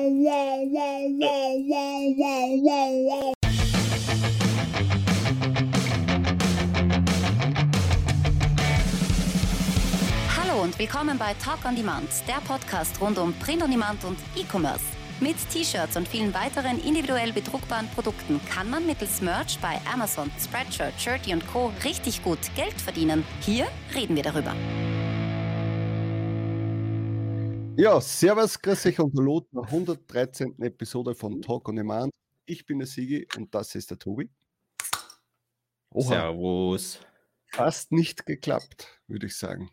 Hallo und willkommen bei Talk on Demand, der Podcast rund um Print on Demand und E-Commerce. Mit T-Shirts und vielen weiteren individuell bedruckbaren Produkten kann man mittels Merch bei Amazon, Spreadshirt, Shirty und Co. richtig gut Geld verdienen. Hier reden wir darüber. Ja, servus, grüß euch und hallo zur 113. Episode von Talk on Demand. Ich bin der Sigi und das ist der Tobi. Oha. Servus. Fast nicht geklappt, würde ich sagen.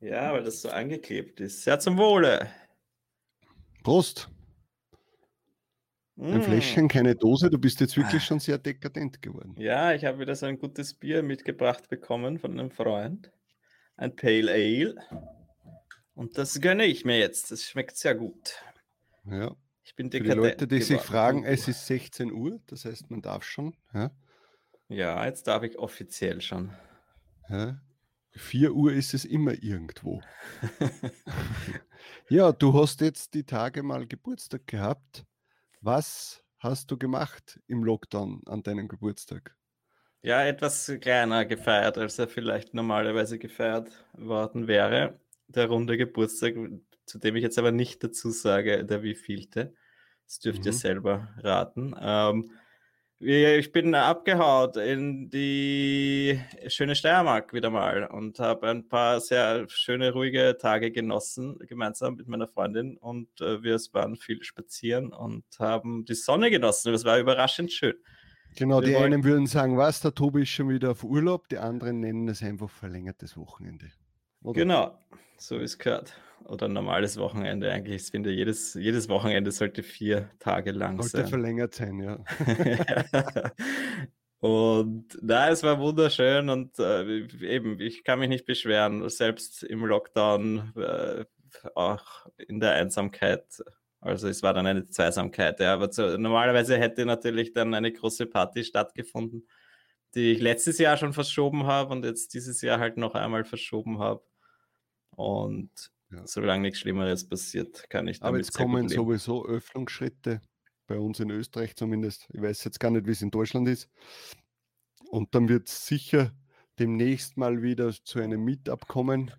Ja, weil das so angeklebt ist. Sehr zum Wohle. Prost. Ein mm. Fläschchen, keine Dose. Du bist jetzt wirklich schon sehr dekadent geworden. Ja, ich habe wieder so ein gutes Bier mitgebracht bekommen von einem Freund. Ein Pale Ale. Und das gönne ich mir jetzt. Das schmeckt sehr gut. Ja. Ich bin dekadent. Für die Leute, die sich fragen, es ist 16 Uhr, das heißt, man darf schon. Ja, ja jetzt darf ich offiziell schon. Ja. 4 Uhr ist es immer irgendwo. ja, du hast jetzt die Tage mal Geburtstag gehabt. Was hast du gemacht im Lockdown an deinem Geburtstag? Ja, etwas kleiner gefeiert, als er vielleicht normalerweise gefeiert worden wäre. Der runde Geburtstag, zu dem ich jetzt aber nicht dazu sage, der wievielte. Das dürft mhm. ihr selber raten. Ähm, ich bin abgehaut in die schöne Steiermark wieder mal und habe ein paar sehr schöne, ruhige Tage genossen, gemeinsam mit meiner Freundin. Und äh, wir waren viel spazieren und haben die Sonne genossen. Das war überraschend schön. Genau, wir die einen würden sagen, was, der Tobi ist schon wieder auf Urlaub, die anderen nennen es einfach verlängertes Wochenende. Oder? Genau, so es gehört. Oder ein normales Wochenende eigentlich. Ich finde, jedes, jedes Wochenende sollte vier Tage lang sollte sein. Sollte verlängert sein, ja. und na, es war wunderschön und äh, eben, ich kann mich nicht beschweren, selbst im Lockdown, äh, auch in der Einsamkeit. Also es war dann eine Zweisamkeit, ja. Aber zu, normalerweise hätte natürlich dann eine große Party stattgefunden, die ich letztes Jahr schon verschoben habe und jetzt dieses Jahr halt noch einmal verschoben habe. Und ja. solange nichts Schlimmeres passiert, kann ich damit Aber jetzt kommen sowieso Öffnungsschritte, bei uns in Österreich zumindest. Ich weiß jetzt gar nicht, wie es in Deutschland ist. Und dann wird es sicher demnächst mal wieder zu einem Meetup kommen,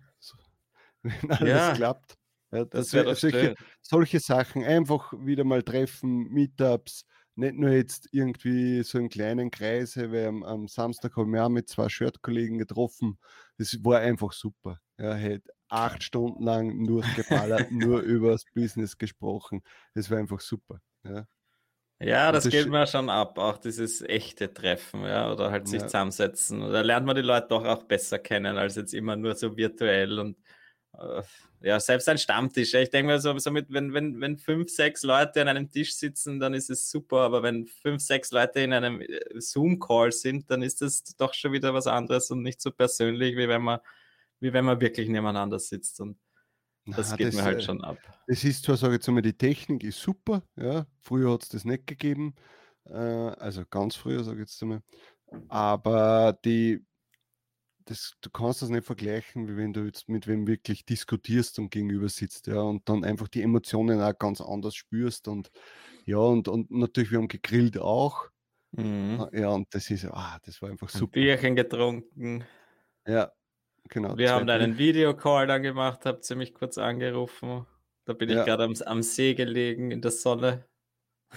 wenn alles ja, klappt. Ja, das, das solche, solche Sachen einfach wieder mal treffen, Meetups, nicht nur jetzt irgendwie so in kleinen Kreise, weil am, am Samstag haben wir auch mit zwei Shirt-Kollegen getroffen. Das war einfach super. Ja, hat acht Stunden lang nur geballert, nur über das Business gesprochen. Das war einfach super. Ja. Ja, das, das geht mir schon ab, auch dieses echte Treffen, ja, oder halt sich ja. zusammensetzen. Da lernt man die Leute doch auch besser kennen, als jetzt immer nur so virtuell und äh, ja, selbst ein Stammtisch. Ich denke mir so, so mit, wenn, wenn, wenn fünf, sechs Leute an einem Tisch sitzen, dann ist es super, aber wenn fünf, sechs Leute in einem äh, Zoom-Call sind, dann ist das doch schon wieder was anderes und nicht so persönlich, wie wenn man wie wenn man wirklich nebeneinander sitzt. Und das Na, geht das, mir halt äh, schon ab. Es ist zwar, sage ich jetzt mal, die Technik ist super, ja. Früher hat es das nicht gegeben. Äh, also ganz früher, sage ich jetzt einmal. Aber die, das, du kannst das nicht vergleichen, wie wenn du jetzt mit wem wirklich diskutierst und gegenüber sitzt, ja, und dann einfach die Emotionen auch ganz anders spürst und ja, und, und natürlich, wir haben gegrillt auch. Mhm. Ja, und das ist, ah, das war einfach super. Ein Bierchen getrunken. Ja, Genau. Wir haben dann einen Videocall dann gemacht, habe ziemlich kurz angerufen. Da bin ja. ich gerade am, am, See gelegen in der Sonne.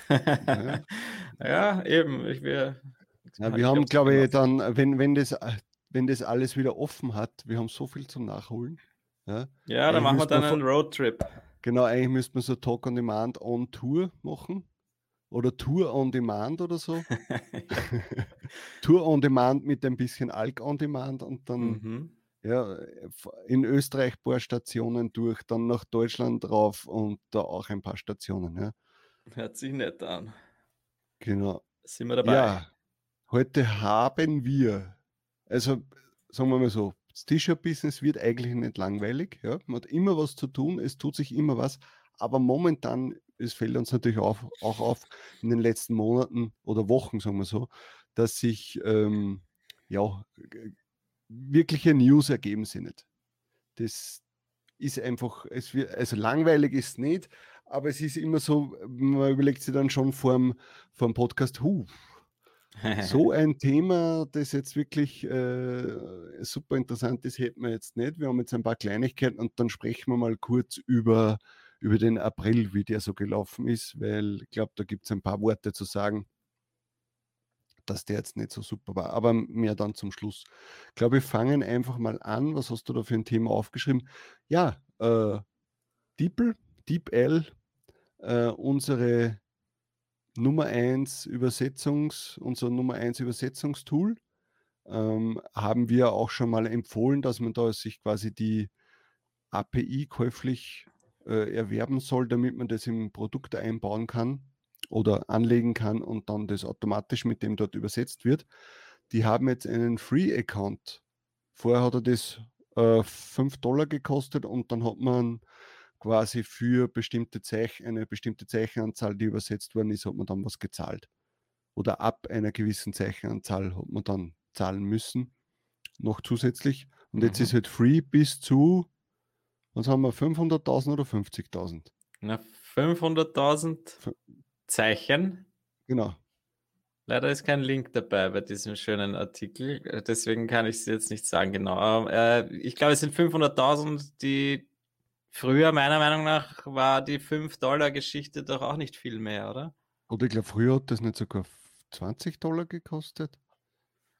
ja. ja, eben. Ich will, ja, wir haben, glaube ich, dann, wenn, wenn, das, wenn das alles wieder offen hat, wir haben so viel zum Nachholen. Ja, ja dann machen wir dann einen Roadtrip. Genau, eigentlich müsste man so Talk on Demand on Tour machen. Oder Tour on Demand oder so. Tour on Demand mit ein bisschen Alk on Demand und dann mhm ja, in Österreich ein paar Stationen durch, dann nach Deutschland drauf und da auch ein paar Stationen. Ja. Hört sich nett an. Genau. Sind wir dabei? Ja, heute haben wir, also sagen wir mal so, das T-Shirt-Business wird eigentlich nicht langweilig. Ja. Man hat immer was zu tun, es tut sich immer was, aber momentan, es fällt uns natürlich auf, auch auf in den letzten Monaten oder Wochen, sagen wir so, dass sich ähm, ja, wirkliche News ergeben sie nicht. Das ist einfach, es wird, also langweilig ist nicht, aber es ist immer so, man überlegt sich dann schon vor dem, vor dem Podcast, huh, so ein Thema, das jetzt wirklich äh, super interessant ist, hätten wir jetzt nicht. Wir haben jetzt ein paar Kleinigkeiten und dann sprechen wir mal kurz über, über den April, wie der so gelaufen ist, weil ich glaube, da gibt es ein paar Worte zu sagen, dass der jetzt nicht so super war. Aber mehr dann zum Schluss. Ich glaube, wir fangen einfach mal an. Was hast du da für ein Thema aufgeschrieben? Ja, äh, DeepL, DeepL, äh, unsere Nummer 1 Übersetzungs, unser Nummer 1 Übersetzungstool, ähm, haben wir auch schon mal empfohlen, dass man da sich quasi die API käuflich äh, erwerben soll, damit man das im Produkt einbauen kann oder anlegen kann und dann das automatisch mit dem dort übersetzt wird. Die haben jetzt einen Free-Account. Vorher hat er das äh, 5 Dollar gekostet und dann hat man quasi für bestimmte Zeichen, eine bestimmte Zeichenanzahl, die übersetzt worden ist, hat man dann was gezahlt. Oder ab einer gewissen Zeichenanzahl hat man dann zahlen müssen, noch zusätzlich. Und mhm. jetzt ist halt free bis zu, was haben wir, 500.000 oder 50.000? Na, 500.000 Zeichen. Genau. Leider ist kein Link dabei bei diesem schönen Artikel, deswegen kann ich es jetzt nicht sagen genau. Äh, ich glaube, es sind 500.000, die Früher, meiner Meinung nach, war die 5-Dollar-Geschichte doch auch nicht viel mehr, oder? Oder ich glaube, früher hat das nicht sogar 20 Dollar gekostet.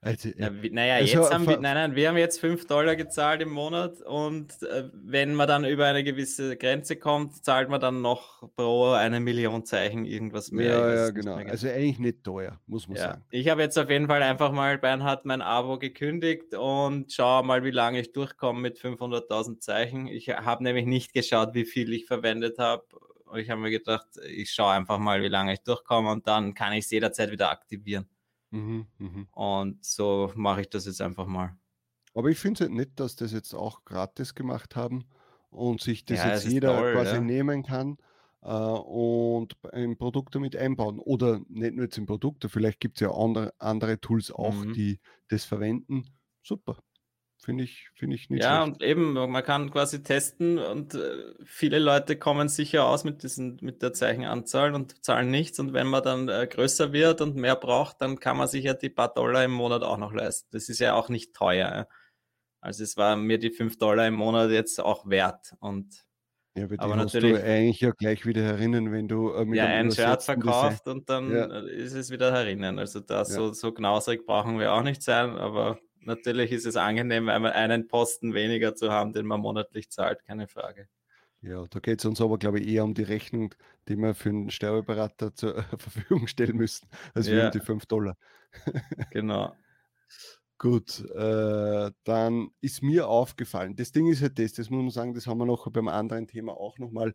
Also, ja, naja, also, jetzt haben wir, nein, nein, wir haben jetzt 5 Dollar gezahlt im Monat und äh, wenn man dann über eine gewisse Grenze kommt, zahlt man dann noch pro eine Million Zeichen irgendwas mehr. Ja, ja, genau. Also eigentlich nicht teuer, muss man ja. sagen. Ich habe jetzt auf jeden Fall einfach mal Bernhard mein Abo gekündigt und schaue mal, wie lange ich durchkomme mit 500.000 Zeichen. Ich habe nämlich nicht geschaut, wie viel ich verwendet habe. Ich habe mir gedacht, ich schaue einfach mal, wie lange ich durchkomme und dann kann ich es jederzeit wieder aktivieren. Mhm, mhm. Und so mache ich das jetzt einfach mal. Aber ich finde es halt nett, dass das jetzt auch gratis gemacht haben und sich das ja, jetzt das jeder toll, quasi ja. nehmen kann äh, und ein Produkt damit einbauen. Oder nicht nur jetzt im Produkt, vielleicht gibt es ja andere, andere Tools auch, mhm. die das verwenden. Super. Finde ich, finde ich nicht Ja, schlecht. und eben, man kann quasi testen und äh, viele Leute kommen sicher aus mit, diesen, mit der Zeichenanzahl und zahlen nichts. Und wenn man dann äh, größer wird und mehr braucht, dann kann man sich ja die paar Dollar im Monat auch noch leisten. Das ist ja auch nicht teuer. Also es war mir die fünf Dollar im Monat jetzt auch wert. Und ja, aber, aber natürlich du eigentlich ja gleich wieder herinnen, wenn du äh, mit ja, ein Shirt verkauft und dann ja. ist es wieder herinnen. Also da ja. so, so knausrig brauchen wir auch nicht sein, aber natürlich ist es angenehm, einmal einen Posten weniger zu haben, den man monatlich zahlt, keine Frage. Ja, da geht es uns aber, glaube ich, eher um die Rechnung, die wir für einen Steuerberater zur Verfügung stellen müssen, als ja. um die 5 Dollar. genau. Gut, äh, dann ist mir aufgefallen, das Ding ist halt das, das muss man sagen, das haben wir noch beim anderen Thema auch nochmal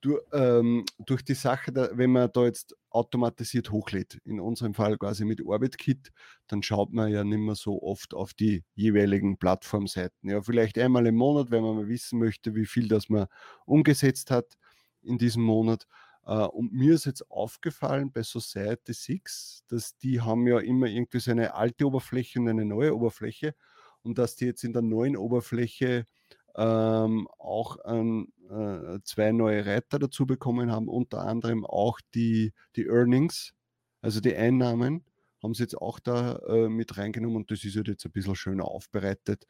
durch, ähm, durch die Sache, da, wenn man da jetzt automatisiert hochlädt, in unserem Fall quasi mit OrbitKit, dann schaut man ja nicht mehr so oft auf die jeweiligen Plattformseiten. Ja, vielleicht einmal im Monat, wenn man mal wissen möchte, wie viel das man umgesetzt hat in diesem Monat. Uh, und mir ist jetzt aufgefallen bei Society 6, dass die haben ja immer irgendwie so eine alte Oberfläche und eine neue Oberfläche und dass die jetzt in der neuen Oberfläche ähm, auch ein, äh, zwei neue Reiter dazu bekommen haben, unter anderem auch die, die Earnings, also die Einnahmen, haben sie jetzt auch da äh, mit reingenommen und das ist halt jetzt ein bisschen schöner aufbereitet.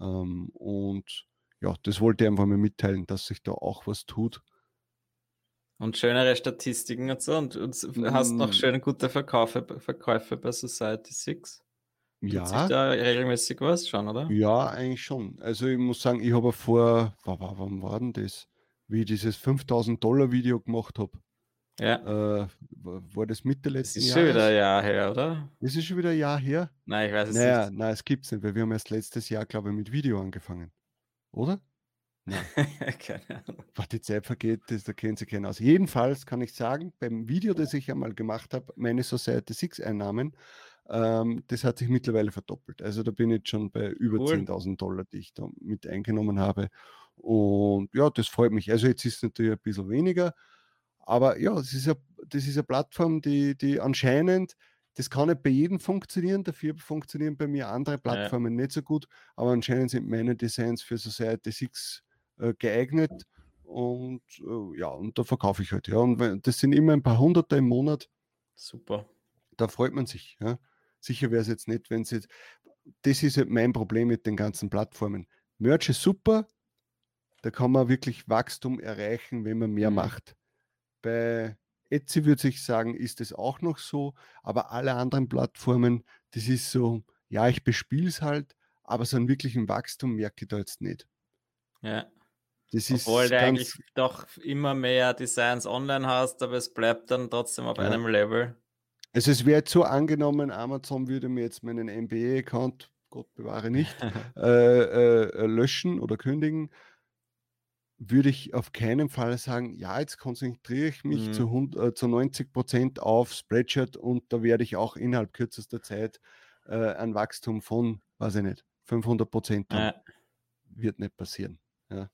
Ähm, und ja, das wollte ich einfach mal mitteilen, dass sich da auch was tut. Und schönere Statistiken und so. Und, und hast noch mm. schöne gute Verkäufe, Verkäufe bei Society 6? Ja. Sich da regelmäßig was schon, oder? Ja, eigentlich schon. Also ich muss sagen, ich habe vor, wann war denn das? Wie ich dieses 5000 Dollar Video gemacht habe. Ja. Äh, war das Mitte letzten Jahres? Das ist schon wieder ein Jahr her, oder? Das ist schon wieder ein Jahr her? Nein, ich weiß es naja, nicht. Nein, es gibt es nicht, weil wir haben erst letztes Jahr, glaube ich, mit Video angefangen. Oder? Nein. Keine Ahnung. Was die Zeit vergeht, das, da kennen Sie keinen aus. Jedenfalls kann ich sagen, beim Video, das ich einmal gemacht habe, meine Society 6 Einnahmen, ähm, das hat sich mittlerweile verdoppelt. Also da bin ich jetzt schon bei über cool. 10.000 Dollar, die ich da mit eingenommen habe. Und ja, das freut mich. Also jetzt ist es natürlich ein bisschen weniger, aber ja, das ist, eine, das ist eine Plattform, die, die anscheinend, das kann nicht bei jedem funktionieren, dafür funktionieren bei mir andere Plattformen ja. nicht so gut, aber anscheinend sind meine Designs für Society 6 äh, geeignet Und äh, ja, und da verkaufe ich halt. Ja, und das sind immer ein paar Hunderte im Monat. Super. Da freut man sich. Ja. Sicher wäre es jetzt nicht, wenn es jetzt. Das ist halt mein Problem mit den ganzen Plattformen. Merch ist super, da kann man wirklich Wachstum erreichen, wenn man mehr Mhm. macht. Bei Etsy würde ich sagen, ist es auch noch so, aber alle anderen Plattformen, das ist so, ja, ich bespiele es halt, aber so einen wirklichen Wachstum merke ich da jetzt nicht. Ja. Das Obwohl ist du eigentlich doch immer mehr Designs online hast, aber es bleibt dann trotzdem auf Ja. einem Level. Also es wäre jetzt so angenommen, Amazon würde mir jetzt meinen MBA-Account, Gott bewahre nicht, äh, äh, löschen oder kündigen, würde ich auf keinen Fall sagen, ja, jetzt konzentriere ich mich Mhm. zu, hund- äh, zu 90 Prozent auf Spreadshirt und da werde ich auch innerhalb kürzester Zeit äh, ein Wachstum von, weiß ich nicht, 500 Prozent haben. Ja. Wird nicht passieren. Ja.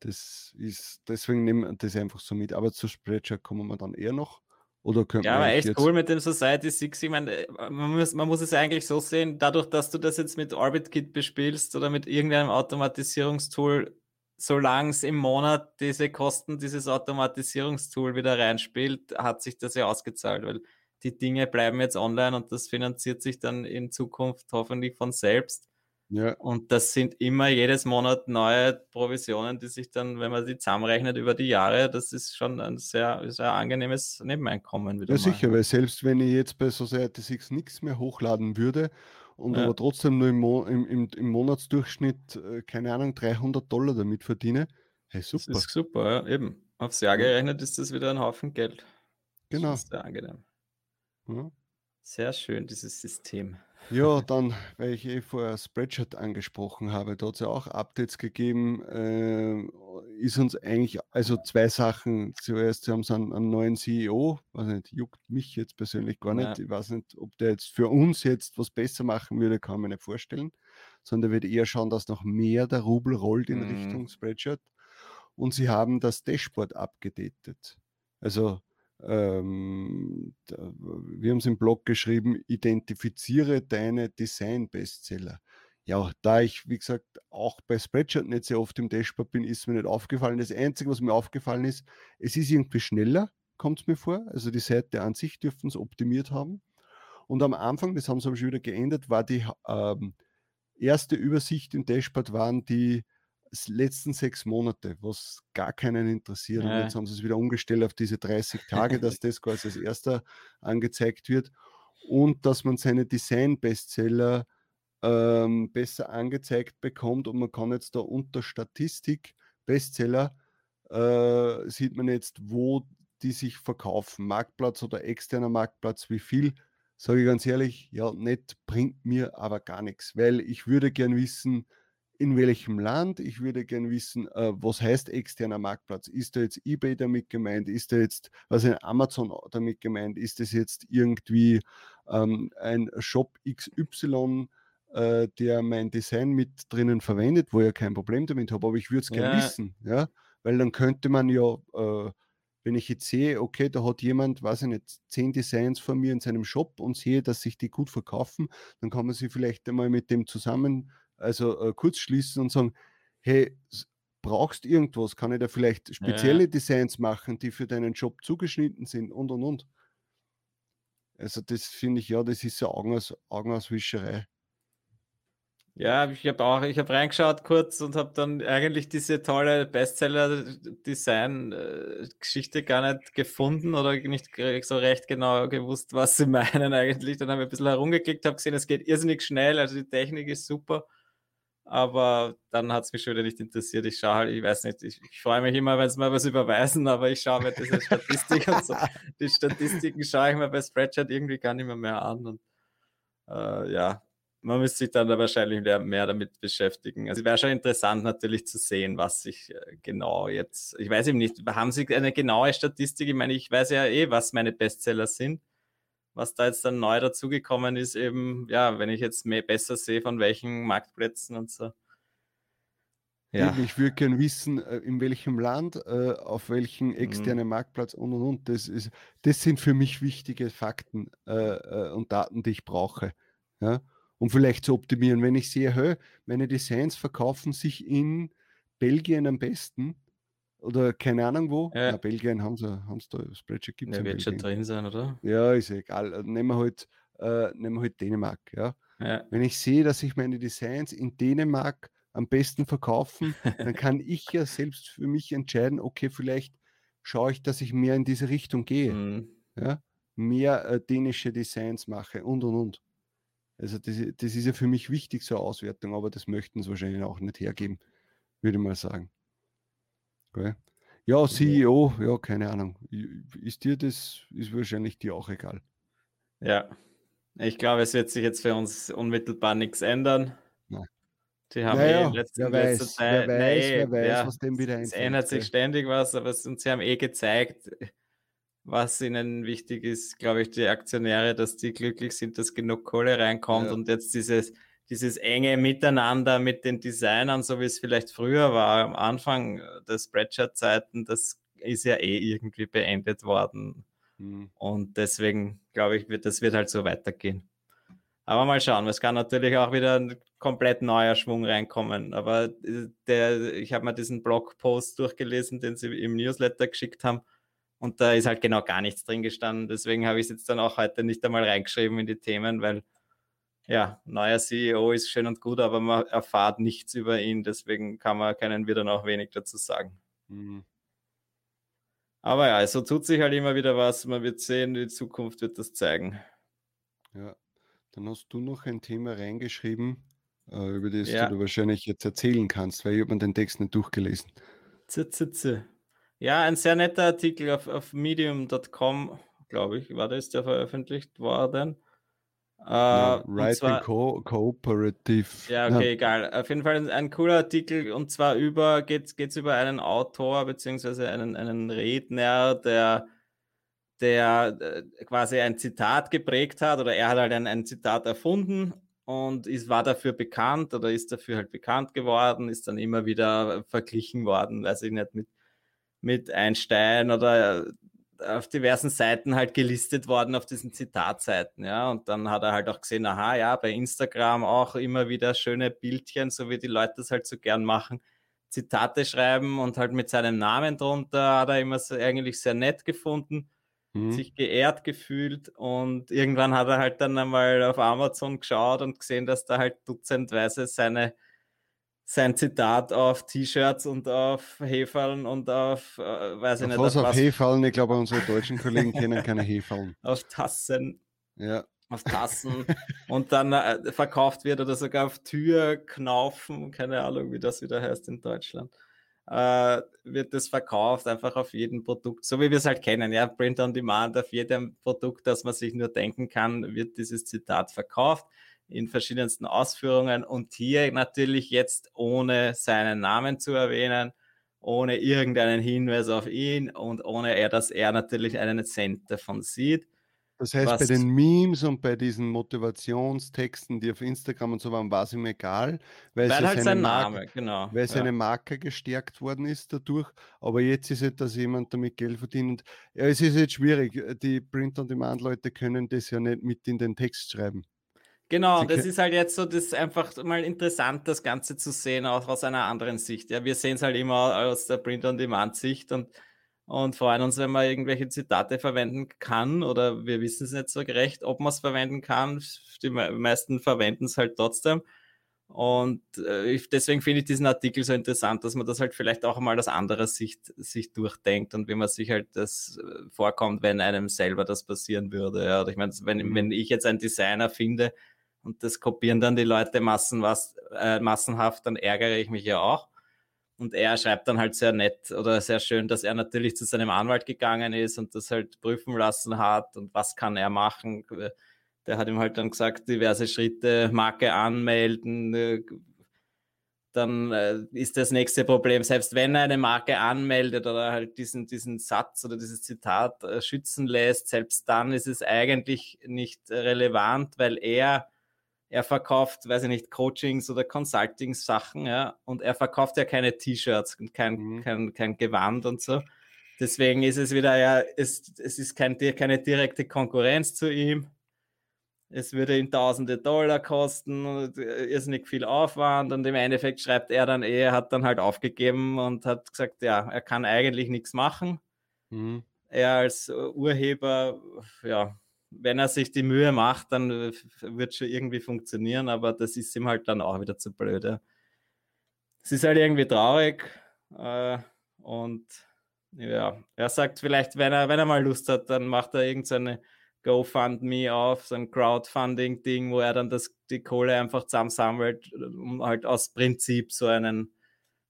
Das ist, deswegen nehmen wir das einfach so mit. Aber zu Spreadshirt kommen wir dann eher noch. Oder könnte Ja, man aber echt jetzt, cool mit dem Society 6. Ich meine, äh, man muss, man muss es eigentlich so sehen, dadurch, dass du das jetzt mit OrbitKit bespielst oder mit irgendeinem Automatisierungstool, solange es im Monat diese Kosten dieses Automatisierungstool wieder reinspielt, hat sich das ja ausgezahlt, weil die Dinge bleiben jetzt online und das finanziert sich dann in Zukunft hoffentlich von selbst. Ja, Und das sind immer jedes Monat neue Provisionen, die sich dann, wenn man die zusammenrechnet über die Jahre, das ist schon ein sehr, sehr angenehmes Nebeneinkommen wieder ja, mal. sicher, weil selbst wenn ich jetzt bei Society 6 nichts mehr hochladen würde und Ja. aber trotzdem nur im, Mo im, im, im Monatsdurchschnitt, äh, keine Ahnung, 300 Dollar damit verdiene, hey, Das super. ist super, ja, eben. Aufs Jahr Ja. gerechnet ist das wieder ein Haufen Geld. Das ist Genau. sehr angenehm. Ja. Sehr schön, dieses System. Ja, dann, weil ich eh vorher Spreadshirt angesprochen habe, da hat es ja auch Updates gegeben, äh, ist uns eigentlich, also zwei Sachen. Zuerst haben sie einen, einen neuen CEO, weiß nicht, juckt mich jetzt persönlich gar Ja. nicht. Ich weiß nicht, ob der jetzt für uns jetzt was besser machen würde, kann man nicht vorstellen, sondern wird eher schauen, dass noch mehr der Rubel rollt in Mhm. Richtung Spreadshirt. Und sie haben das Dashboard abgedatet. Also ähm, wir haben es im Blog geschrieben, identifiziere deine Design-Bestseller. Ja, da ich, wie gesagt, auch bei Spreadshirt nicht sehr oft im Dashboard bin, ist mir nicht aufgefallen. Das Einzige, was mir aufgefallen ist, es ist irgendwie schneller, kommt es mir vor. Also die Seite an sich dürften es optimiert haben. Und am Anfang, das haben sie aber schon wieder geändert, war die ähm, erste Übersicht im Dashboard waren die letzten sechs Monate, was gar keinen interessiert. Und Ja. jetzt haben sie es wieder umgestellt auf diese 30 Tage, dass das quasi als erster angezeigt wird. Und dass man seine Design-Bestseller ähm, besser angezeigt bekommt. Und man kann jetzt da unter Statistik Bestseller äh, sieht man jetzt, wo die sich verkaufen. Marktplatz oder externer Marktplatz, wie viel. Sage ich ganz ehrlich, ja, nicht bringt mir aber gar nichts, weil ich würde gern wissen, in welchem Land, ich würde gern wissen, äh, was heißt externer Marktplatz? Ist da jetzt eBay damit gemeint? Ist da jetzt, was in Amazon damit gemeint? Ist das jetzt irgendwie ähm, ein Shop XY, äh, der mein Design mit drinnen verwendet, wo ich ja kein Problem damit habe, aber ich würde es gern Ja. wissen, ja, weil dann könnte man ja, äh, wenn ich jetzt sehe, okay, da hat jemand, weiß ich nicht, zehn Designs von mir in seinem Shop und sehe, dass sich die gut verkaufen, dann kann man sie vielleicht einmal mit dem zusammen, also äh, kurz schließen und sagen, hey, brauchst irgendwas? Kann ich da vielleicht spezielle Designs machen, die für deinen Job zugeschnitten sind und und und. Also das finde ich ja, das ist ja Augenaus, Augenauswischerei. Ja, ich habe auch, ich habe reingeschaut kurz und habe dann eigentlich diese tolle Bestseller-Design-Geschichte gar nicht gefunden oder nicht so recht genau gewusst, was sie meinen eigentlich. Dann habe ich ein bisschen herumgeklickt, habe gesehen, es geht irrsinnig schnell, also die Technik ist super. Aber dann hat es mich schon wieder nicht interessiert. Ich schaue halt, ich weiß nicht, ich, ich freue mich immer, wenn sie mal was überweisen, aber ich schaue mir diese Statistik und so. Die Statistiken schaue ich mir bei Spreadshirt irgendwie gar nicht mehr, mehr an. Und äh, ja, man müsste sich dann da wahrscheinlich mehr, mehr damit beschäftigen. Also es wäre schon interessant natürlich zu sehen, was sich äh, genau jetzt, ich weiß eben nicht, haben Sie eine genaue Statistik? Ich meine, ich weiß ja eh, was meine Bestseller sind. Was da jetzt dann neu dazugekommen ist, eben, ja, wenn ich jetzt mehr besser sehe, von welchen Marktplätzen und so. Ja, ich würde gern wissen, äh, in welchem Land, äh, auf welchen Mhm. externen Marktplatz und und und. Das, ist, das sind für mich wichtige Fakten äh, und Daten, die ich brauche. Ja? Um vielleicht zu optimieren. Wenn ich sehe, meine Designs verkaufen sich in Belgien am besten oder keine Ahnung wo. Ja. Na, Belgien haben sie, haben sie da Spreadsheet gibt Der wird schon drin sein, oder? Ja, ist egal. Äh, Nehmen wir halt, äh, nehmen wir halt Dänemark. Ja. Ja. Wenn ich sehe, dass sich meine Designs in Dänemark am besten verkaufen, dann kann ich ja selbst für mich entscheiden, okay, vielleicht schaue ich, dass ich mehr in diese Richtung gehe. Mhm. Ja? Mehr äh, dänische Designs mache und und und. Also das, das ist ja für mich wichtig, so eine Auswertung, aber das möchten sie wahrscheinlich auch nicht hergeben, würde ich mal sagen. Gell? Ja, CEO, ja, keine Ahnung. Ist dir das, ist wahrscheinlich dir auch egal. Ja. Ich glaube, es wird sich jetzt für uns unmittelbar nichts ändern. Nein. Die haben Naja, eh in letzter, weiß, Zeit. wer weiß, nee, wer weiß, ja, was dem wieder Es einfällt. ändert sich ständig was, aber es, und sie haben eh gezeigt, was ihnen wichtig ist, glaube ich, die Aktionäre, dass die glücklich sind, dass genug Kohle reinkommt Ja. und jetzt dieses, dieses enge Miteinander mit den Designern, so wie es vielleicht früher war, am Anfang der Spreadshirt-Zeiten, das ist ja eh irgendwie beendet worden. Hm. Und deswegen glaube ich, wird das wird halt so weitergehen. Aber mal schauen, es kann natürlich auch wieder ein komplett neuer Schwung reinkommen. Aber äh, der, ich habe mir diesen Blogpost durchgelesen, den sie im Newsletter geschickt haben. Und da ist halt genau gar nichts drin gestanden. Deswegen habe ich es jetzt dann auch heute nicht einmal reingeschrieben in die Themen, weil ja, neuer CEO ist schön und gut, aber man erfahrt nichts über ihn. Deswegen kann man, können wir dann auch wenig dazu sagen. Hm. Aber ja, so tut sich halt immer wieder was. Man wird sehen, die Zukunft wird das zeigen. Ja, dann hast du noch ein Thema reingeschrieben, äh, über das Ja. du wahrscheinlich jetzt erzählen kannst, weil ich habe mir den Text nicht durchgelesen. Z, z, z. Ja, ein sehr netter Artikel auf, auf medium.com, glaube ich, war das, der veröffentlicht worden. Äh, Ja, und Writing zwar, Co Cooperative. ja, okay, egal. Auf jeden Fall ein, ein cooler Artikel und zwar über, geht es über einen Autor beziehungsweise einen, einen Redner, der, der äh, quasi ein Zitat geprägt hat oder er hat halt ein, ein Zitat erfunden und ist, war dafür bekannt oder ist dafür halt bekannt geworden, ist dann immer wieder verglichen worden, weiß ich nicht, mit, mit Einstein oder auf diversen Seiten halt gelistet worden auf diesen Zitatseiten, ja. Und dann hat er halt auch gesehen, aha, ja, bei Instagram auch immer wieder schöne Bildchen, so wie die Leute das halt so gern machen, Zitate schreiben und halt mit seinem Namen drunter hat er immer so eigentlich sehr nett gefunden Hm. sich geehrt gefühlt und irgendwann hat er halt dann einmal auf Amazon geschaut und gesehen, dass da halt dutzendweise seine sein Zitat auf T-Shirts und auf Heferln und auf, äh, weiß ich Auf nicht, was? auf, auf was, Hefallen? Ich glaube, unsere deutschen Kollegen kennen keine Hefallen. auf Tassen, Ja, auf Tassen. Und dann äh, verkauft wird oder sogar auf Türknaufen, keine Ahnung, wie das wieder heißt in Deutschland. Äh, wird das verkauft, einfach auf jedem Produkt, so wie wir es halt kennen, ja, Print on Demand, auf jedem Produkt, das man sich nur denken kann, wird dieses Zitat verkauft in verschiedensten Ausführungen und hier natürlich jetzt ohne seinen Namen zu erwähnen, ohne irgendeinen Hinweis auf ihn und ohne er, dass er natürlich einen Cent davon sieht. das heißt, bei den Memes und bei diesen Motivationstexten, die auf Instagram und so waren, war es ihm egal, weil, Weil halt seine sein Marke, Name, genau. weil ja. seine Marke gestärkt worden ist dadurch. Aber jetzt ist es, dass jemand damit Geld verdient. Und ja, es ist jetzt schwierig. Die Print-on-Demand-Leute können das ja nicht mit in den Text schreiben. Genau, Sie das ist halt jetzt so, das ist einfach mal interessant, das Ganze zu sehen, auch aus einer anderen Sicht. Ja, wir sehen es halt immer aus der Print-on-Demand-Sicht und, und freuen uns, wenn man irgendwelche Zitate verwenden kann oder wir wissen es nicht so gerecht, ob man es verwenden kann. Die me- meisten verwenden es halt trotzdem. Und äh, deswegen finde ich diesen Artikel so interessant, dass man das halt vielleicht auch mal aus anderer Sicht sich durchdenkt und wie man sich halt das äh, vorkommt, wenn einem selber das passieren würde. Ja. Oder ich meine, wenn, Mhm. wenn ich jetzt einen Designer finde und das kopieren dann die Leute massenwas, äh, massenhaft, dann ärgere ich mich ja auch. Und er schreibt dann halt sehr nett oder sehr schön, dass er natürlich zu seinem Anwalt gegangen ist und das halt prüfen lassen hat und was kann er machen. Der hat ihm halt dann gesagt, diverse Schritte, Marke anmelden, äh, dann äh, ist das nächste Problem, selbst wenn er eine Marke anmeldet oder halt diesen, diesen Satz oder dieses Zitat äh, schützen lässt, selbst dann ist es eigentlich nicht relevant, weil er, er verkauft, weiß ich nicht, Coachings oder Consulting-Sachen, ja, und er verkauft ja keine T-Shirts und kein, Mhm. kein, kein Gewand und so. Deswegen ist es wieder ja, es, es ist kein, keine direkte Konkurrenz zu ihm. es würde ihn tausende Dollar kosten und äh, irrsinnig viel Aufwand und im Endeffekt schreibt er dann eh, er hat dann halt aufgegeben und hat gesagt, ja, er kann eigentlich nichts machen. Mhm. Er als Urheber, ja, wenn er sich die Mühe macht, dann wird es schon irgendwie funktionieren, aber das ist ihm halt dann auch wieder zu blöd. Es ist halt irgendwie traurig äh, und ja, er sagt vielleicht, wenn er, wenn er mal Lust hat, dann macht er irgendeine GoFundMe auf, so ein Crowdfunding-Ding, wo er dann das, die Kohle einfach zusammensammelt, um halt aus Prinzip so einen,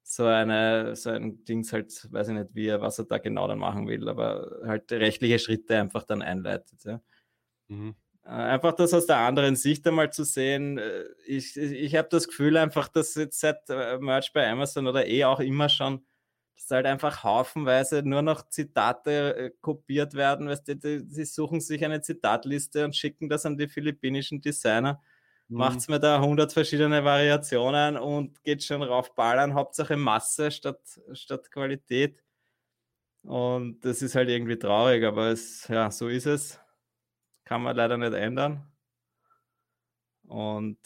so eine, so ein Dings halt, weiß ich nicht, wie er, was er da genau dann machen will, aber halt rechtliche Schritte einfach dann einleitet. Ja. Mhm. Äh, einfach das aus der anderen Sicht einmal zu sehen. Äh, ich, ich habe das Gefühl einfach, dass jetzt seit äh, Merch bei Amazon oder eh auch immer schon dass halt einfach haufenweise nur noch Zitate kopiert werden. Weißt du, die, die, suchen sich eine Zitatliste und schicken das an die philippinischen Designer. Mhm. Macht's mir da 100 verschiedene Variationen und geht schon raufballern. Hauptsache Masse statt, statt Qualität. Und das ist halt irgendwie traurig, aber es, ja, so ist es. Kann man leider nicht ändern. Und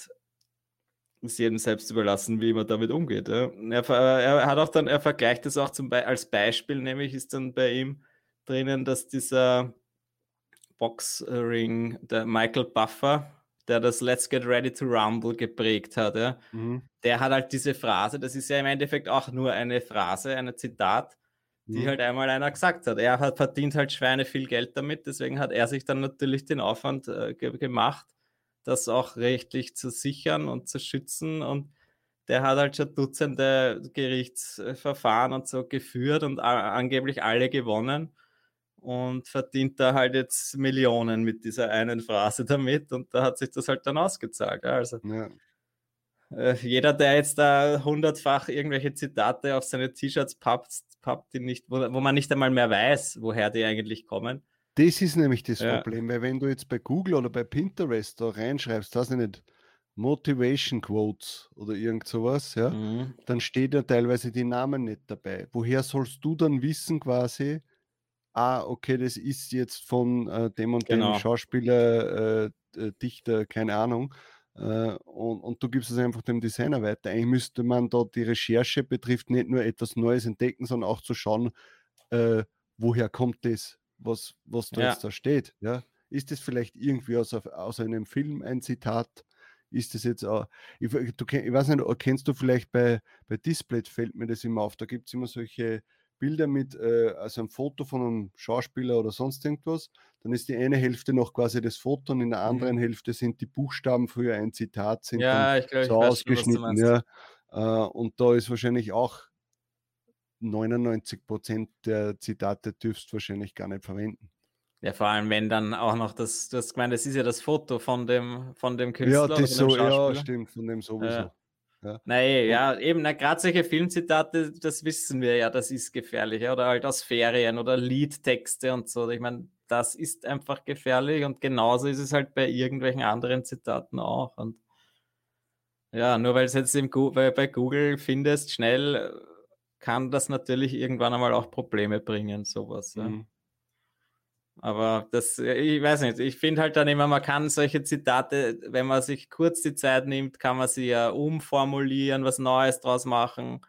ist jedem selbst überlassen, wie man damit umgeht. Ja. Er, er, hat auch dann, er vergleicht das auch zum Be als Beispiel, nämlich ist dann bei ihm drinnen, dass dieser Boxring, der Michael Buffer, der das Let's Get Ready to Rumble geprägt hat, ja, mhm. der hat halt diese Phrase, das ist ja im Endeffekt auch nur eine Phrase, ein Zitat, die mhm. halt einmal einer gesagt hat. Er hat verdient halt Schweine viel Geld damit, deswegen hat er sich dann natürlich den Aufwand äh, ge gemacht, das auch rechtlich zu sichern und zu schützen. Und der hat halt schon Dutzende Gerichtsverfahren und so geführt und angeblich alle gewonnen und verdient da halt jetzt Millionen mit dieser einen Phrase damit und da hat sich das halt dann ausgezahlt. Also ja. äh, jeder, der jetzt da hundertfach irgendwelche Zitate auf seine T-Shirts pappt, pappt die nicht, wo, wo man nicht einmal mehr weiß, woher die eigentlich kommen, das ist nämlich das ja. Problem, weil wenn du jetzt bei Google oder bei Pinterest da reinschreibst, das nicht, Motivation Quotes oder irgend sowas, ja, mhm. dann steht ja teilweise die Namen nicht dabei. Woher sollst du dann wissen quasi, ah, okay, das ist jetzt von äh, dem und genau. dem Schauspieler, äh, äh, Dichter, keine Ahnung. Äh, und, und, du gibst es einfach dem Designer weiter. Eigentlich müsste man da die Recherche betrifft nicht nur etwas Neues entdecken, sondern auch zu schauen, äh, woher kommt das? was, was da ja. jetzt da steht. Ja? Ist das vielleicht irgendwie aus, aus einem Film ein Zitat? Ist das jetzt auch, ich, du, ich weiß nicht, kennst du vielleicht bei, bei Display, fällt mir das immer auf, da gibt es immer solche Bilder mit, äh, also ein Foto von einem Schauspieler oder sonst irgendwas, dann ist die eine Hälfte noch quasi das Foto und in der anderen mhm. Hälfte sind die Buchstaben für ein Zitat sind ja, ich glaub, so ausgeschnitten. ja. Äh, und da ist wahrscheinlich auch 99 Prozent der Zitate dürfst du wahrscheinlich gar nicht verwenden. Ja, vor allem wenn dann auch noch das, das, ich meine, das ist ja das Foto von dem, von dem Künstler. Ja, das so, ja, stimmt, von dem sowieso. Ja. Ja. Nein, ja, eben, gerade solche Filmzitate, das wissen wir ja, das ist gefährlich, oder halt aus Ferien oder Liedtexte und so. Ich meine, das ist einfach gefährlich und genauso ist es halt bei irgendwelchen anderen Zitaten auch. Und ja, nur weil es jetzt im, bei Google findest, schnell kann das natürlich irgendwann einmal auch Probleme bringen, sowas. Mhm. Ja. Aber das, ich weiß nicht, ich finde halt dann immer, man kann solche Zitate, wenn man sich kurz die Zeit nimmt, kann man sie ja umformulieren, was Neues draus machen.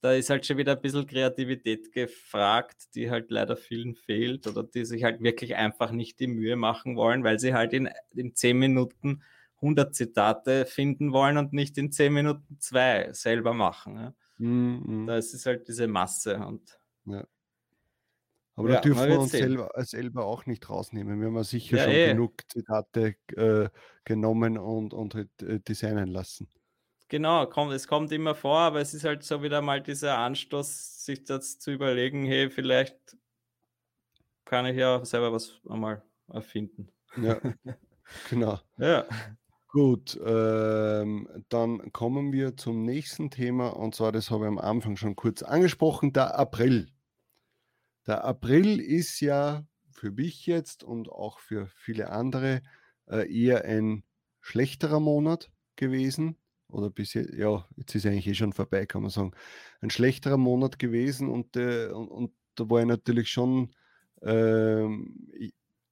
Da ist halt schon wieder ein bisschen Kreativität gefragt, die halt leider vielen fehlt oder die sich halt wirklich einfach nicht die Mühe machen wollen, weil sie halt in, in 10 Minuten 100 Zitate finden wollen und nicht in 10 Minuten zwei selber machen. Ja. Mhm. Da ist es halt diese Masse. Und ja. Aber ja, da dürfen wir uns selber, selber, auch nicht rausnehmen. Wir haben ja sicher ja, schon eh. genug Zitate äh, genommen und, und halt, äh, designen lassen. Genau, kommt, es kommt immer vor, aber es ist halt so wieder mal dieser Anstoß, sich das zu überlegen, hey, vielleicht kann ich ja selber was einmal erfinden. Ja, genau. Ja. Gut, ähm, dann kommen wir zum nächsten Thema und zwar, das habe ich am Anfang schon kurz angesprochen, der April. Der April ist ja für mich jetzt und auch für viele andere äh, eher ein schlechterer Monat gewesen. Oder bis jetzt, ja, jetzt ist eigentlich eh schon vorbei, kann man sagen. Ein schlechterer Monat gewesen und, äh, und, und, da war ich natürlich schon, äh,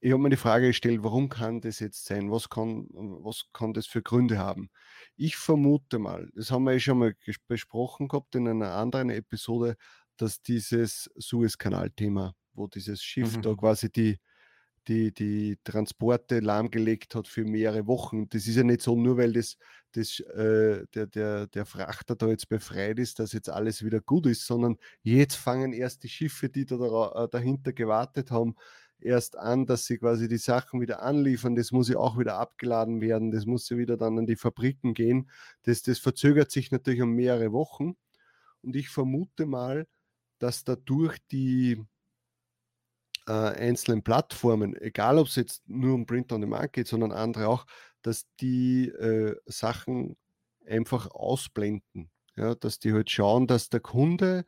ich habe mir die Frage gestellt, warum kann das jetzt sein? Was kann, was kann das für Gründe haben? Ich vermute mal, das haben wir ja schon mal besprochen gehabt in einer anderen Episode, dass dieses Suezkanal-Thema, wo dieses Schiff mhm. da quasi die, die, die Transporte lahmgelegt hat für mehrere Wochen. Das ist ja nicht so, nur weil das, das, äh, der, der, der Frachter da jetzt befreit ist, dass jetzt alles wieder gut ist, sondern jetzt fangen erst die Schiffe, die da, da äh, dahinter gewartet haben, erst an, dass sie quasi die Sachen wieder anliefern. Das muss ja auch wieder abgeladen werden. Das muss ja wieder dann an die Fabriken gehen. Das, das verzögert sich natürlich um mehrere Wochen. Und ich vermute mal, dass dadurch die äh, einzelnen Plattformen, egal ob es jetzt nur um Print on Demand geht, sondern andere auch, dass die äh, Sachen einfach ausblenden. Ja, dass die halt schauen, dass der Kunde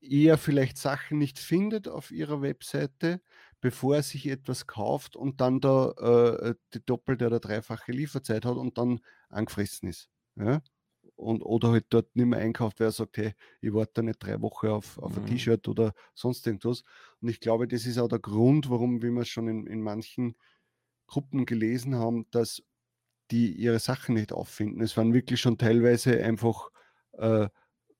eher vielleicht Sachen nicht findet auf ihrer Webseite, bevor er sich etwas kauft und dann da äh, die doppelte oder dreifache Lieferzeit hat und dann angefressen ist. Ja? Und, oder halt dort nicht mehr einkauft, weil er sagt, hey, ich warte da nicht drei Wochen auf, auf ein mhm. T-Shirt oder sonst irgendwas. Und ich glaube, das ist auch der Grund, warum, wie wir es schon in, in manchen Gruppen gelesen haben, dass die ihre Sachen nicht auffinden. Es waren wirklich schon teilweise einfach äh,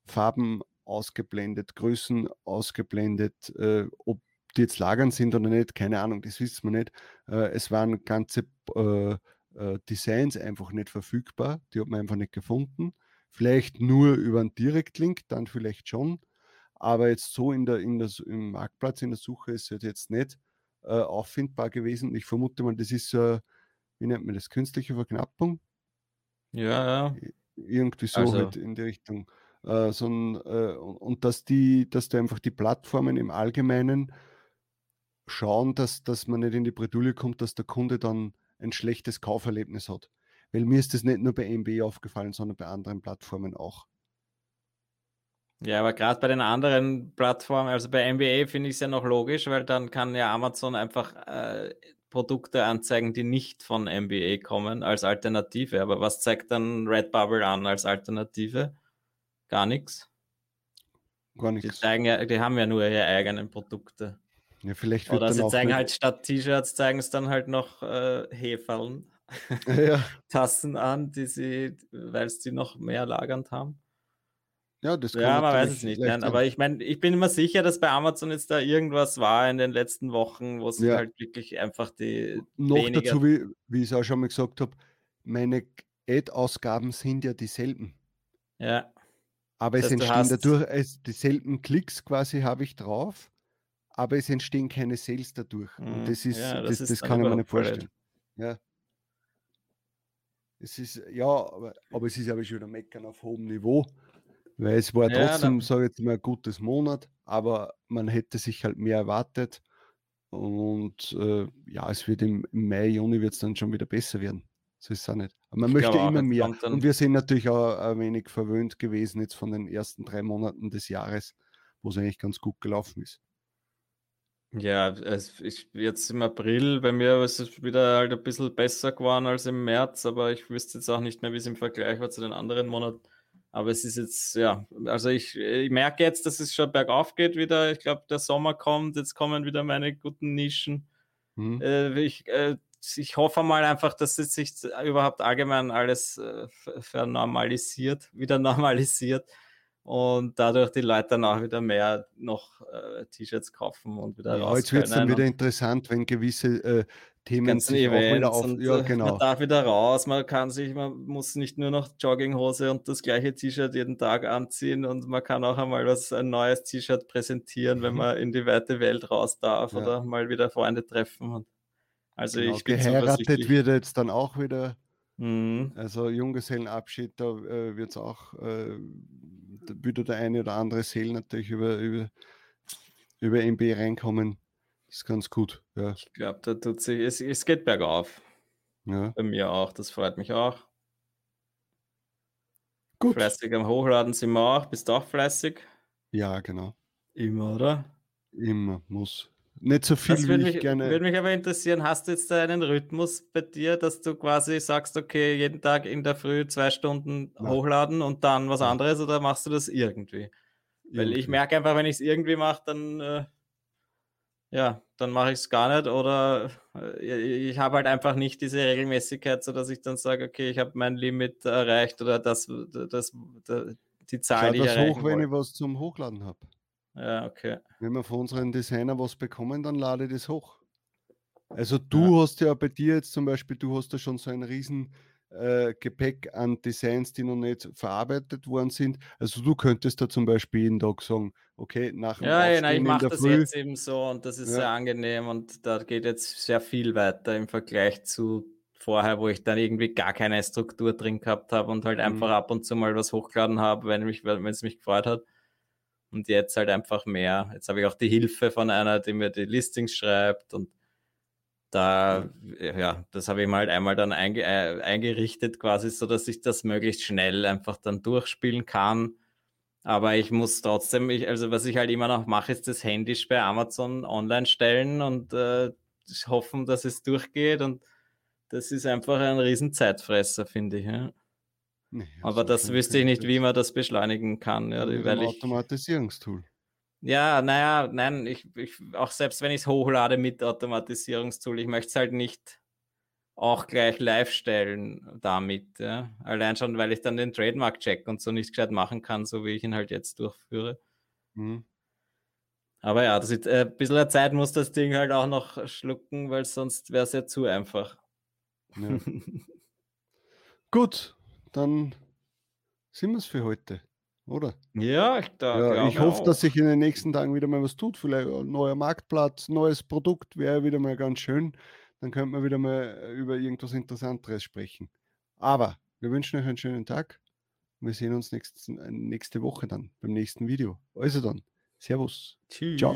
Farben ausgeblendet, Größen ausgeblendet, äh, ob die jetzt lagern sind oder nicht, keine Ahnung, das wissen wir nicht. Äh, es waren ganze äh, äh, Designs einfach nicht verfügbar, die hat man einfach nicht gefunden. Vielleicht nur über einen Direktlink, dann vielleicht schon. Aber jetzt so in der, in der, im Marktplatz, in der Suche ist es jetzt nicht äh, auffindbar gewesen. Ich vermute mal, das ist, äh, wie nennt man das, künstliche Verknappung? Ja, ja. Irgendwie so also. halt in die Richtung. Äh, so ein, äh, und dass die, dass da einfach die Plattformen im Allgemeinen schauen, dass, dass man nicht in die Bredouille kommt, dass der Kunde dann ein schlechtes Kauferlebnis hat. Weil mir ist das nicht nur bei MB aufgefallen, sondern bei anderen Plattformen auch. Ja, aber gerade bei den anderen Plattformen, also bei MBA finde ich es ja noch logisch, weil dann kann ja Amazon einfach äh, Produkte anzeigen, die nicht von MBA kommen als Alternative. Aber was zeigt dann Redbubble an als Alternative? Gar nichts. Gar nichts. Die, zeigen ja, die haben ja nur ihre eigenen Produkte. Ja, vielleicht wird Oder sie zeigen halt statt T-Shirts, zeigen es dann halt noch äh, Heferln, ja. Tassen an, die sie, weil sie noch mehr lagernd haben. Ja, das kann Ja, man weiß es nicht. Nein, aber ich meine, ich bin immer sicher, dass bei Amazon jetzt da irgendwas war in den letzten Wochen, wo sie ja. halt wirklich einfach die. Noch weniger... dazu, wie, wie ich es auch schon mal gesagt habe, meine Ad-Ausgaben sind ja dieselben. Ja. Aber das es entstehen dadurch es, dieselben Klicks quasi habe ich drauf aber es entstehen keine Sales dadurch. Und mhm. das ist, ja, das, das, das kann ich mir nicht vorstellen. Ja. Es ist, ja, aber, aber es ist aber schon wieder Meckern auf hohem Niveau, weil es war ja, trotzdem, sage ich jetzt mal, ein gutes Monat, aber man hätte sich halt mehr erwartet. Und äh, ja, es wird im, im Mai, Juni wird es dann schon wieder besser werden. So ist es auch nicht. Aber man ich möchte immer mehr. Und wir sind natürlich auch ein wenig verwöhnt gewesen jetzt von den ersten drei Monaten des Jahres, wo es eigentlich ganz gut gelaufen ist. Ja, es ich jetzt im April, bei mir ist es wieder halt ein bisschen besser geworden als im März, aber ich wüsste jetzt auch nicht mehr, wie es im Vergleich war zu den anderen Monaten. Aber es ist jetzt, ja, also ich, ich merke jetzt, dass es schon bergauf geht wieder. Ich glaube, der Sommer kommt, jetzt kommen wieder meine guten Nischen. Mhm. Äh, ich, äh, ich hoffe mal einfach, dass es sich überhaupt allgemein alles äh, vernormalisiert, wieder normalisiert und dadurch die Leute dann auch wieder mehr noch äh, T-Shirts kaufen und wieder ja. Jetzt wird es dann wieder interessant, wenn gewisse äh, Themen sich auch wieder auf. Ja, äh, genau. Man darf wieder raus, man kann sich, man muss nicht nur noch Jogginghose und das gleiche T-Shirt jeden Tag anziehen und man kann auch einmal was ein neues T-Shirt präsentieren, wenn mhm. man in die weite Welt raus darf ja. oder mal wieder Freunde treffen. Also genau. ich bin geheiratet wird jetzt dann auch wieder. Mhm. Also Junggesellenabschied, da äh, wird es auch äh, würde der eine oder andere Sale natürlich über, über, über MB reinkommen. Das ist ganz gut. Ja. Ich glaube, da tut sich, es, es geht bergauf. Ja. Bei mir auch, das freut mich auch. Gut. Fleißig am Hochladen sind wir auch. Bist du auch fleißig? Ja, genau. Immer, oder? Immer, muss. Nicht so viel, das wie ich gerne. Würde mich aber interessieren, hast du jetzt da einen Rhythmus bei dir, dass du quasi sagst, okay, jeden Tag in der Früh zwei Stunden Nein. hochladen und dann was anderes oder machst du das irgendwie? irgendwie. Weil ich merke einfach, wenn ich es irgendwie mache, dann äh, ja, dann mache ich es gar nicht oder äh, ich habe halt einfach nicht diese Regelmäßigkeit, sodass ich dann sage, okay, ich habe mein Limit erreicht oder das, das, das die Zahl, Schau die ich das hoch, wenn wollte. ich was zum Hochladen habe. Ja, okay. Wenn wir von unseren Designer was bekommen, dann lade ich das hoch. Also du hast ja bei dir jetzt zum Beispiel, du hast ja schon so ein riesen äh, Gepäck an Designs, die noch nicht verarbeitet worden sind. Also du könntest da zum Beispiel jeden Tag sagen, okay, nach dem Ja, ja, nein, ich mache das Früh, jetzt eben so und das ist Ja. sehr angenehm und da geht jetzt sehr viel weiter im Vergleich zu vorher, wo ich dann irgendwie gar keine Struktur drin gehabt habe und halt Mhm. einfach ab und zu mal was hochgeladen habe, wenn mich, wenn es mich gefreut hat. Und jetzt halt einfach mehr. Jetzt habe ich auch die Hilfe von einer, die mir die Listings schreibt und da, ja, das habe ich mal halt einmal dann einge äh, eingerichtet, quasi so, dass ich das möglichst schnell einfach dann durchspielen kann. Aber ich muss trotzdem, ich, also was ich halt immer noch mache, ist das händisch bei Amazon online stellen und äh, hoffen, dass es durchgeht. Und das ist einfach ein riesen Zeitfresser, finde ich. Ja. Nee, Aber das wüsste ich nicht, wie man das beschleunigen kann. Ja, Mit weil einem ich, Automatisierungstool. ja, naja, nein, ich, ich, auch selbst wenn ich es hochlade mit Automatisierungstool, ich möchte es halt nicht auch gleich live stellen damit. Ja. Allein schon, weil ich dann den Trademark-Check und so nicht gescheit machen kann, so wie ich ihn halt jetzt durchführe. Mhm. Aber ja, das ist, äh, ein bisschen Zeit muss das Ding halt auch noch schlucken, weil sonst wäre es ja zu einfach. Ja. Gut, dann sind wir es für heute, oder? ja, ich, da, Ja, ich hoffe, auch. dass sich in den nächsten Tagen wieder mal was tut. Vielleicht ein neuer Marktplatz, neues Produkt wäre wieder mal ganz schön. Dann könnte man wieder mal äh, über irgendwas Interessanteres sprechen. Aber wir wünschen euch einen schönen Tag. Wir sehen uns nächsten, äh, nächste Woche dann beim nächsten Video. Also dann, Servus. Tschüss. Ciao.